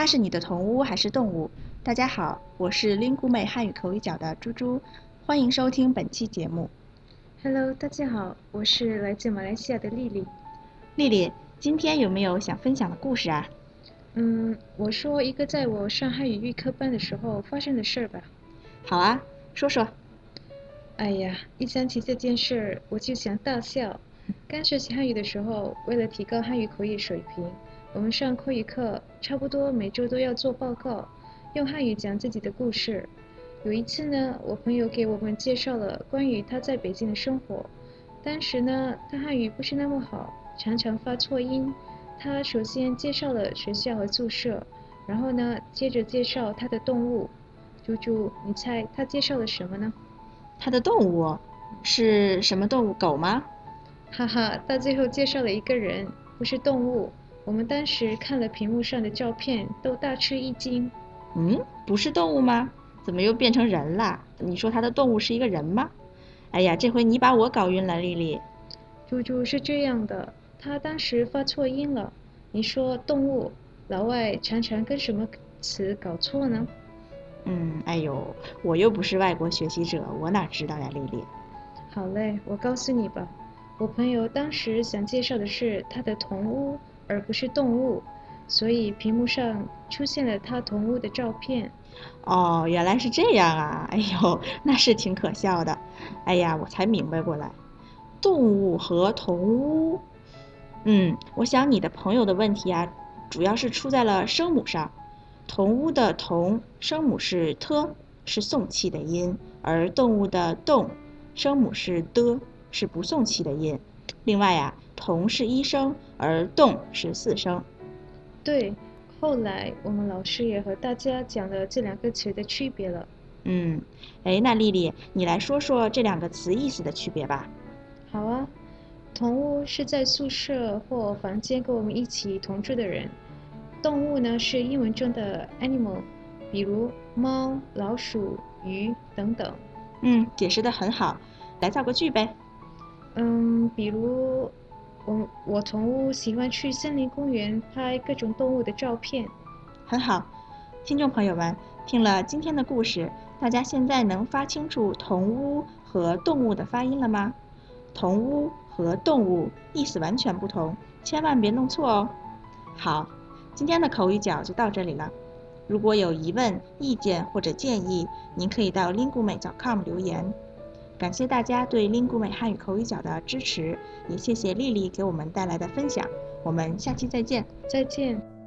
它是你的同屋还是动物？大家好，我是 lingu 妹汉语口语角的猪猪，欢迎收听本期节目。Hello，大家好，我是来自马来西亚的丽丽。丽丽，今天有没有想分享的故事啊？嗯，我说一个在我上汉语预科班的时候发生的事儿吧。好啊，说说。哎呀，一想起这件事儿，我就想大笑。刚学习汉语的时候，为了提高汉语口语水平，我们上口语课差不多每周都要做报告，用汉语讲自己的故事。有一次呢，我朋友给我们介绍了关于他在北京的生活。当时呢，他汉语不是那么好，常常发错音。他首先介绍了学校和宿舍，然后呢，接着介绍他的动物。猪猪，你猜他介绍了什么呢？他的动物是什么动物？狗吗？哈哈，到最后介绍了一个人，不是动物。我们当时看了屏幕上的照片，都大吃一惊。嗯，不是动物吗？怎么又变成人了？你说它的动物是一个人吗？哎呀，这回你把我搞晕了，丽丽。猪猪是这样的，他当时发错音了。你说动物，老外常常跟什么词搞错呢？嗯，哎呦，我又不是外国学习者，我哪知道呀，丽丽。好嘞，我告诉你吧，我朋友当时想介绍的是他的同屋，而不是动物，所以屏幕上出现了他同屋的照片。哦，原来是这样啊！哎呦，那是挺可笑的。哎呀，我才明白过来，动物和同屋。嗯，我想你的朋友的问题啊，主要是出在了声母上。同屋的同声母是 t，是送气的音，而动物的动声母是 d，，是不送气的音。另外呀、同是一声，而动是四声。对，后来我们老师也和大家讲了这两个词的区别了。嗯，哎，那丽丽，你来说说这两个词意思的区别吧。好啊，同屋是在宿舍或房间跟我们一起同住的人。动物呢是英文中的 animal，比如猫、老鼠、鱼等等。嗯，解释的很好，来造个句呗。嗯，比如我我同屋喜欢去森林公园拍各种动物的照片。很好，听众朋友们，听了今天的故事，大家现在能发清楚同屋和动物的发音了吗？同屋和动物意思完全不同，千万别弄错哦。好。今天的口语角就到这里了。如果有疑问、意见或者建议，您可以到 linguemei.com 留言。感谢大家对 lingu 美汉语口语角的支持，也谢谢丽丽给我们带来的分享。我们下期再见。再见。